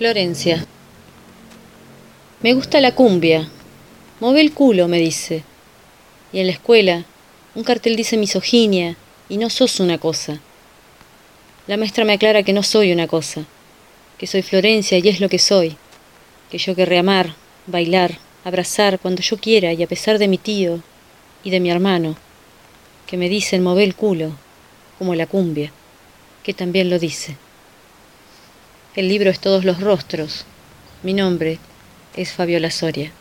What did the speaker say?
Florencia. Me gusta la cumbia. Move el culo, me dice. Y en la escuela, un cartel dice misoginia y no sos una cosa. La maestra me aclara que no soy una cosa, que soy Florencia y es lo que soy, que yo querré amar, bailar, abrazar cuando yo quiera y a pesar de mi tío y de mi hermano, que me dicen move el culo, como la cumbia, que también lo dice. El libro es Todos los Rostros. Mi nombre es Fabiola Soria.